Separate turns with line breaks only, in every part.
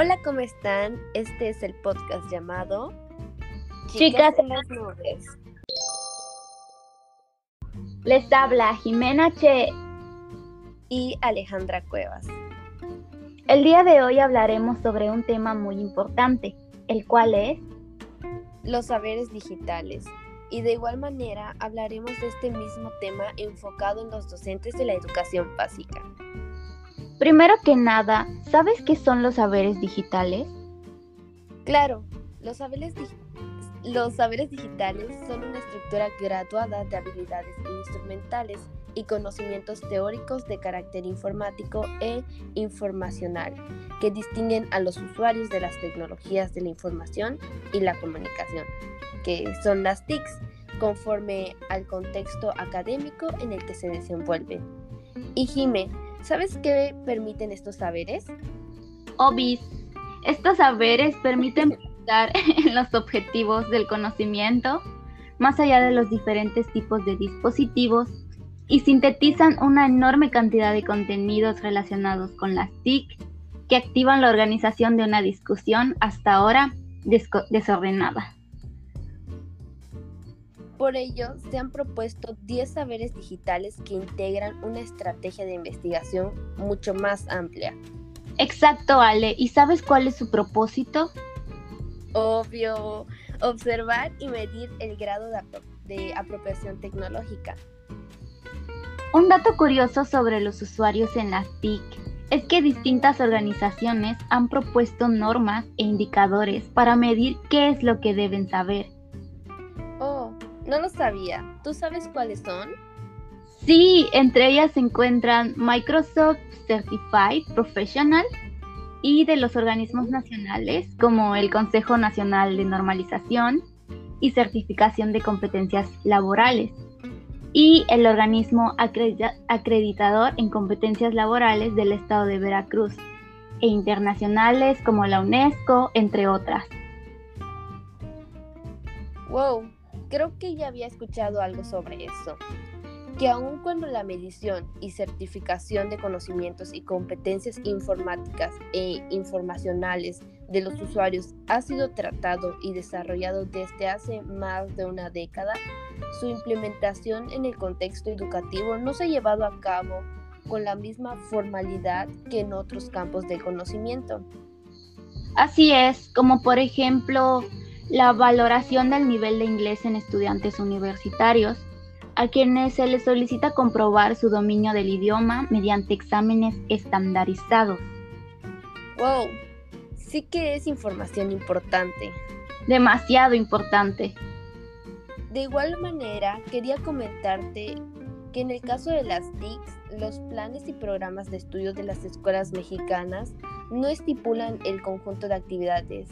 Hola, ¿cómo están? Este es el podcast llamado
Chicas en las nubes. Les habla Jimena Che
y Alejandra Cuevas.
El día de hoy hablaremos sobre un tema muy importante, el cual es
los saberes digitales. Y de igual manera hablaremos de este mismo tema enfocado en los docentes de la educación básica.
Primero que nada, ¿sabes qué son los saberes digitales?
Claro, los saberes, los saberes digitales son una estructura graduada de habilidades instrumentales y conocimientos teóricos de carácter informático e informacional que distinguen a los usuarios de las tecnologías de la información y la comunicación, que son las TICs, conforme al contexto académico en el que se desenvuelven. Y ¿sabes qué permiten estos saberes?
Obis. Estos saberes permiten pensar en los objetivos del conocimiento, más allá de los diferentes tipos de dispositivos y sintetizan una enorme cantidad de contenidos relacionados con las TIC que activan la organización de una discusión hasta ahora desordenada.
Por ello, se han propuesto 10 saberes digitales que integran una estrategia de investigación mucho más amplia.
Exacto, Ale. ¿Y sabes cuál es su propósito?
Obvio, observar y medir el grado de, apropiación tecnológica.
Un dato curioso sobre los usuarios en las TIC es que distintas organizaciones han propuesto normas e indicadores para medir qué es lo que deben saber.
No lo sabía. ¿Tú sabes cuáles son?
Sí, entre ellas se encuentran Microsoft Certified Professional y de los organismos nacionales como el Consejo Nacional de Normalización y Certificación de Competencias Laborales y el organismo acreditador en competencias laborales del Estado de Veracruz e internacionales como la UNESCO, entre otras.
Wow, creo que ya había escuchado algo sobre eso que aun cuando la medición y certificación de conocimientos y competencias informáticas e informacionales de los usuarios ha sido tratado y desarrollado desde hace más de una década, su implementación en el contexto educativo no se ha llevado a cabo con la misma formalidad que en otros campos del conocimiento.
Así es, como por ejemplo la valoración del nivel de inglés en estudiantes universitarios, a quienes se les solicita comprobar su dominio del idioma mediante exámenes estandarizados.
¡Wow! Sí que es información importante.
Demasiado importante.
De igual manera, quería comentarte que en el caso de las TICs, los planes y programas de estudio de las escuelas mexicanas no estipulan el conjunto de actividades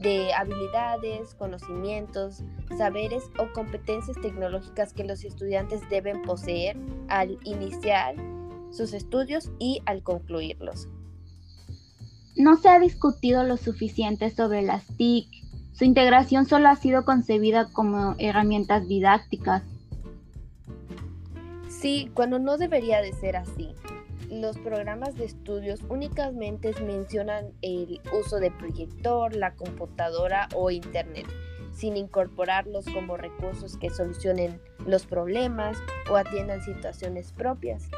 de habilidades, conocimientos, saberes o competencias tecnológicas que los estudiantes deben poseer al iniciar sus estudios y al concluirlos.
No se ha discutido lo suficiente sobre las TIC. Su integración solo ha sido concebida como herramientas didácticas.
Sí, cuando no debería de ser así los programas de estudios únicamente mencionan el uso de proyector, la computadora o internet, sin incorporarlos como recursos que solucionen los problemas o atiendan situaciones propias.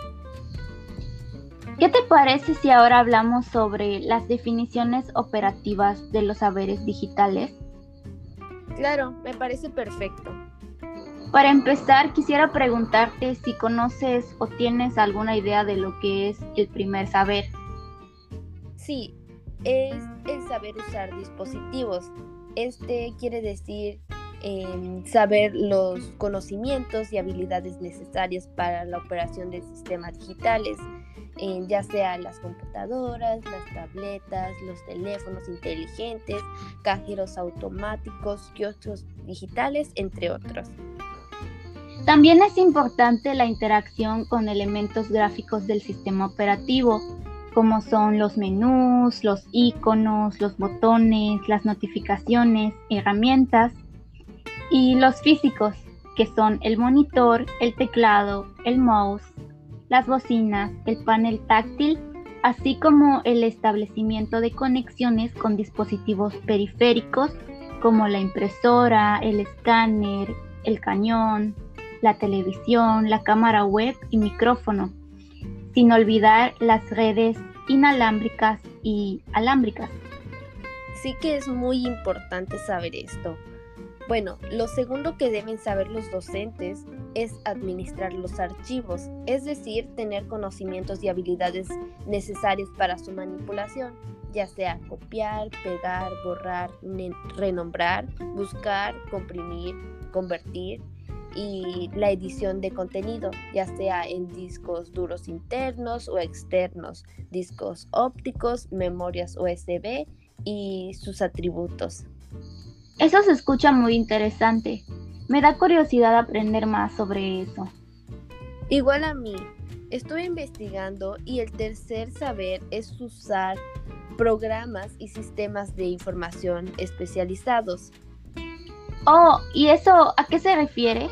¿Qué te parece si ahora hablamos sobre las definiciones operativas de los saberes digitales?
Claro, me parece perfecto.
Para empezar, quisiera preguntarte si conoces o tienes alguna idea de lo que es el primer saber.
Sí, es el saber usar dispositivos. Este quiere decir em, saber los conocimientos y habilidades necesarias para la operación de sistemas digitales, ya sea las computadoras, las tabletas, los teléfonos inteligentes, cajeros automáticos, kioscos digitales, entre otros.
También es importante la interacción con elementos gráficos del sistema operativo, como son los menús, los iconos, los botones, las notificaciones, herramientas, y los físicos, que son el monitor, el teclado, el mouse, las bocinas, el panel táctil así como el establecimiento de conexiones con dispositivos periféricos como la impresora, el escáner, el cañón, la televisión, la cámara web y micrófono, sin olvidar las redes inalámbricas y alámbricas.
Sí que es muy importante saber esto. Bueno, lo segundo que deben saber los docentes es administrar los archivos, es decir, tener conocimientos y habilidades necesarias para su manipulación, ya sea copiar, pegar, borrar, renombrar, buscar, comprimir, convertir y la edición de contenido, ya sea en discos duros internos o externos, discos ópticos, memorias USB y sus atributos.
Eso se escucha muy interesante. Me da curiosidad aprender más sobre eso.
Igual a mí. Estuve investigando y el tercer saber es usar programas y sistemas de información especializados.
Oh, ¿y eso a qué se refiere?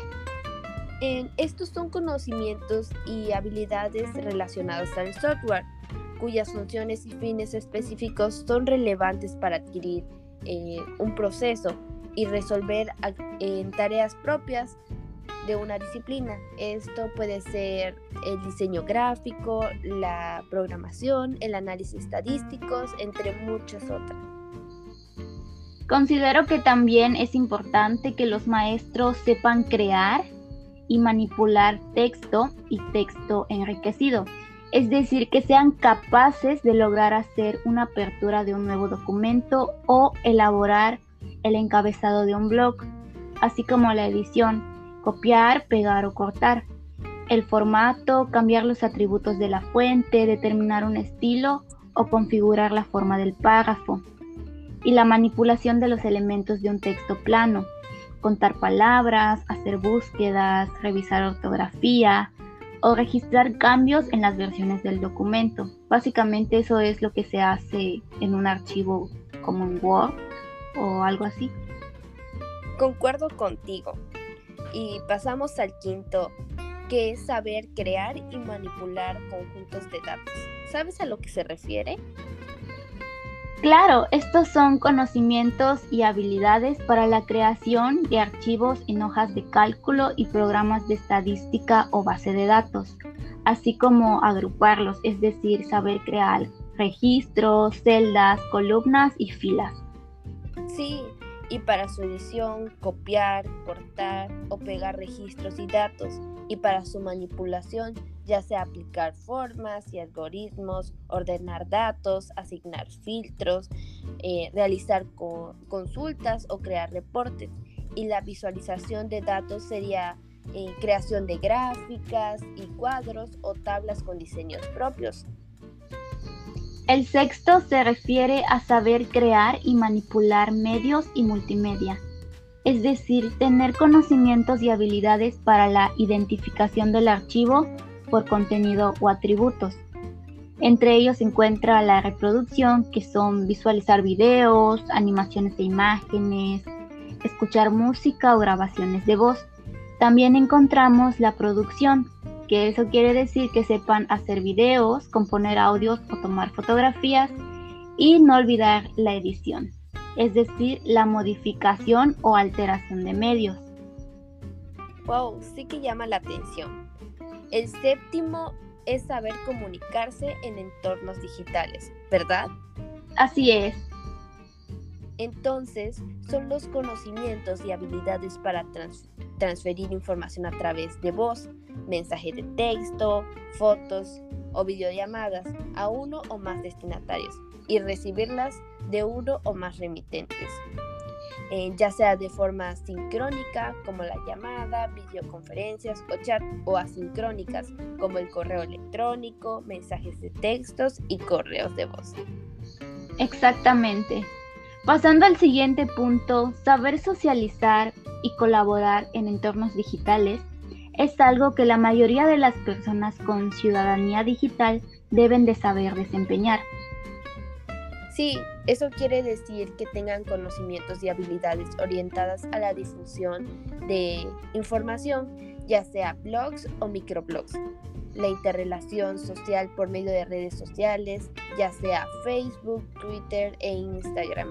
estos son conocimientos y habilidades relacionados al software, cuyas funciones y fines específicos son relevantes para adquirir eh, un proceso y resolver tareas propias de una disciplina. Esto puede ser el diseño gráfico, la programación, el análisis estadísticos, entre muchas otras.
Considero que también es importante que los maestros sepan crear y manipular texto y texto enriquecido. Es decir, que sean capaces de lograr hacer una apertura de un nuevo documento o elaborar el encabezado de un blog, así como la edición, copiar, pegar o cortar, el formato, cambiar los atributos de la fuente, determinar un estilo o configurar la forma del párrafo, y la manipulación de los elementos de un texto plano, contar palabras, hacer búsquedas, revisar ortografía o registrar cambios en las versiones del documento. Básicamente eso es lo que se hace en un archivo como en Word o algo así.
Concuerdo contigo. Y pasamos al quinto, que es saber crear y manipular conjuntos de datos. ¿Sabes a lo que se refiere?
Claro, estos son conocimientos y habilidades para la creación de archivos en hojas de cálculo y programas de estadística o base de datos, así como agruparlos, es decir, saber crear registros, celdas, columnas y filas.
Sí, y para su edición, copiar, cortar o pegar registros y datos, y para su manipulación, ya sea aplicar formas y algoritmos, ordenar datos, asignar filtros, eh, realizar consultas o crear reportes. Y la visualización de datos sería eh, creación de gráficas y cuadros o tablas con diseños propios.
El sexto se refiere a saber crear y manipular medios y multimedia, es decir, tener conocimientos y habilidades para la identificación del archivo por contenido o atributos. Entre ellos se encuentra la reproducción, que son visualizar videos, animaciones de imágenes, escuchar música o grabaciones de voz. También encontramos la producción, que eso quiere decir que sepan hacer videos, componer audios o tomar fotografías y no olvidar la edición, es decir, la modificación o alteración de medios.
Wow, sí que llama la atención. El séptimo es saber comunicarse en entornos digitales, ¿verdad?
Así es.
Entonces, son los conocimientos y habilidades para transferir información a través de voz, mensaje de texto, fotos o videollamadas a uno o más destinatarios y recibirlas de uno o más remitentes, eh, ya sea de forma sincrónica como la llamada, videoconferencias o chat o asincrónicas como el correo electrónico, mensajes de textos y correos de voz.
Exactamente. Pasando al siguiente punto, saber socializar y colaborar en entornos digitales es algo que la mayoría de las personas con ciudadanía digital deben de saber desempeñar.
Sí, eso quiere decir que tengan conocimientos y habilidades orientadas a la difusión de información, ya sea blogs o microblogs, la interrelación social por medio de redes sociales, ya sea Facebook, Twitter e Instagram.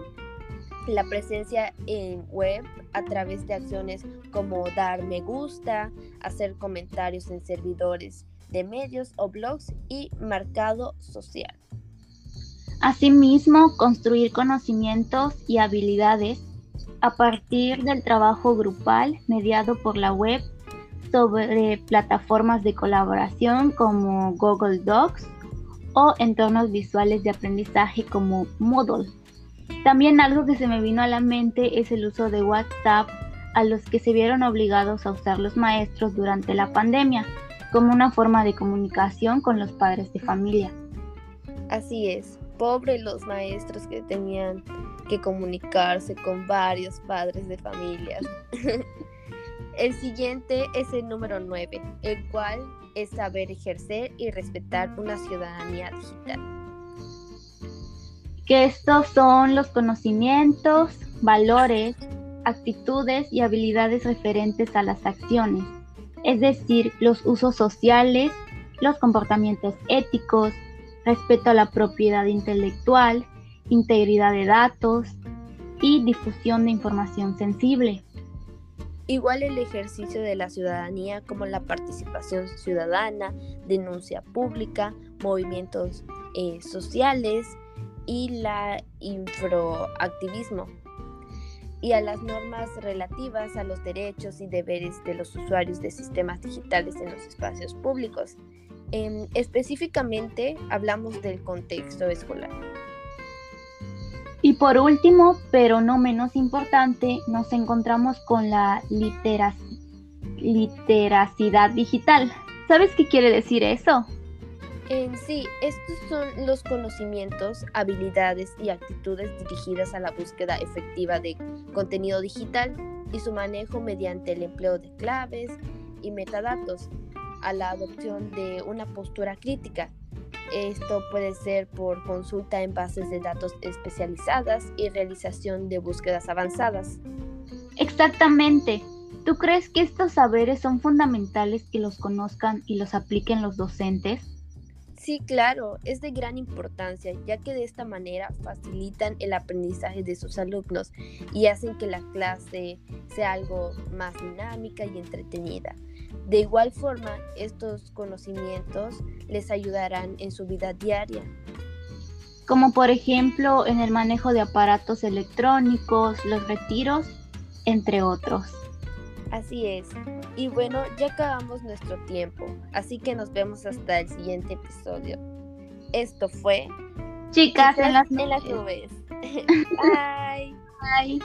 La presencia en web a través de acciones como dar me gusta, hacer comentarios en servidores de medios o blogs y marcado social.
Asimismo, construir conocimientos y habilidades a partir del trabajo grupal mediado por la web sobre plataformas de colaboración como Google Docs o entornos visuales de aprendizaje como Moodle. También algo que se me vino a la mente es el uso de WhatsApp a los que se vieron obligados a usar los maestros durante la pandemia como una forma de comunicación con los padres de familia.
Así es, pobre los maestros que tenían que comunicarse con varios padres de familias. el siguiente es el número 9, el cual es saber ejercer y respetar una ciudadanía digital.
Que estos son los conocimientos, valores, actitudes y habilidades referentes a las acciones, es decir, los usos sociales, los comportamientos éticos, respeto a la propiedad intelectual, integridad de datos y difusión de información sensible.
Igual el ejercicio de la ciudadanía como la participación ciudadana, denuncia pública, movimientos eh, sociales y la infroactivismo y a las normas relativas a los derechos y deberes de los usuarios de sistemas digitales en los espacios públicos. Em, específicamente hablamos del contexto escolar.
Y por último, pero no menos importante, nos encontramos con la literacidad digital. ¿Sabes qué quiere decir eso?
En sí, estos son los conocimientos, habilidades y actitudes dirigidas a la búsqueda efectiva de contenido digital y su manejo mediante el empleo de claves y metadatos, a la adopción de una postura crítica. Esto puede ser por consulta en bases de datos especializadas y realización de búsquedas avanzadas.
Exactamente. ¿Tú crees que estos saberes son fundamentales que los conozcan y los apliquen los docentes?
Sí, claro, es de gran importancia, ya que de esta manera facilitan el aprendizaje de sus alumnos y hacen que la clase sea algo más dinámica y entretenida. De igual forma, estos conocimientos les ayudarán en su vida diaria.
Como por ejemplo en el manejo de aparatos electrónicos, los retiros, entre otros.
Así es. Y bueno, ya acabamos nuestro tiempo, así que nos vemos hasta el siguiente episodio. Esto fue
Chicas, en, las
en las nubes. Bye.
Bye.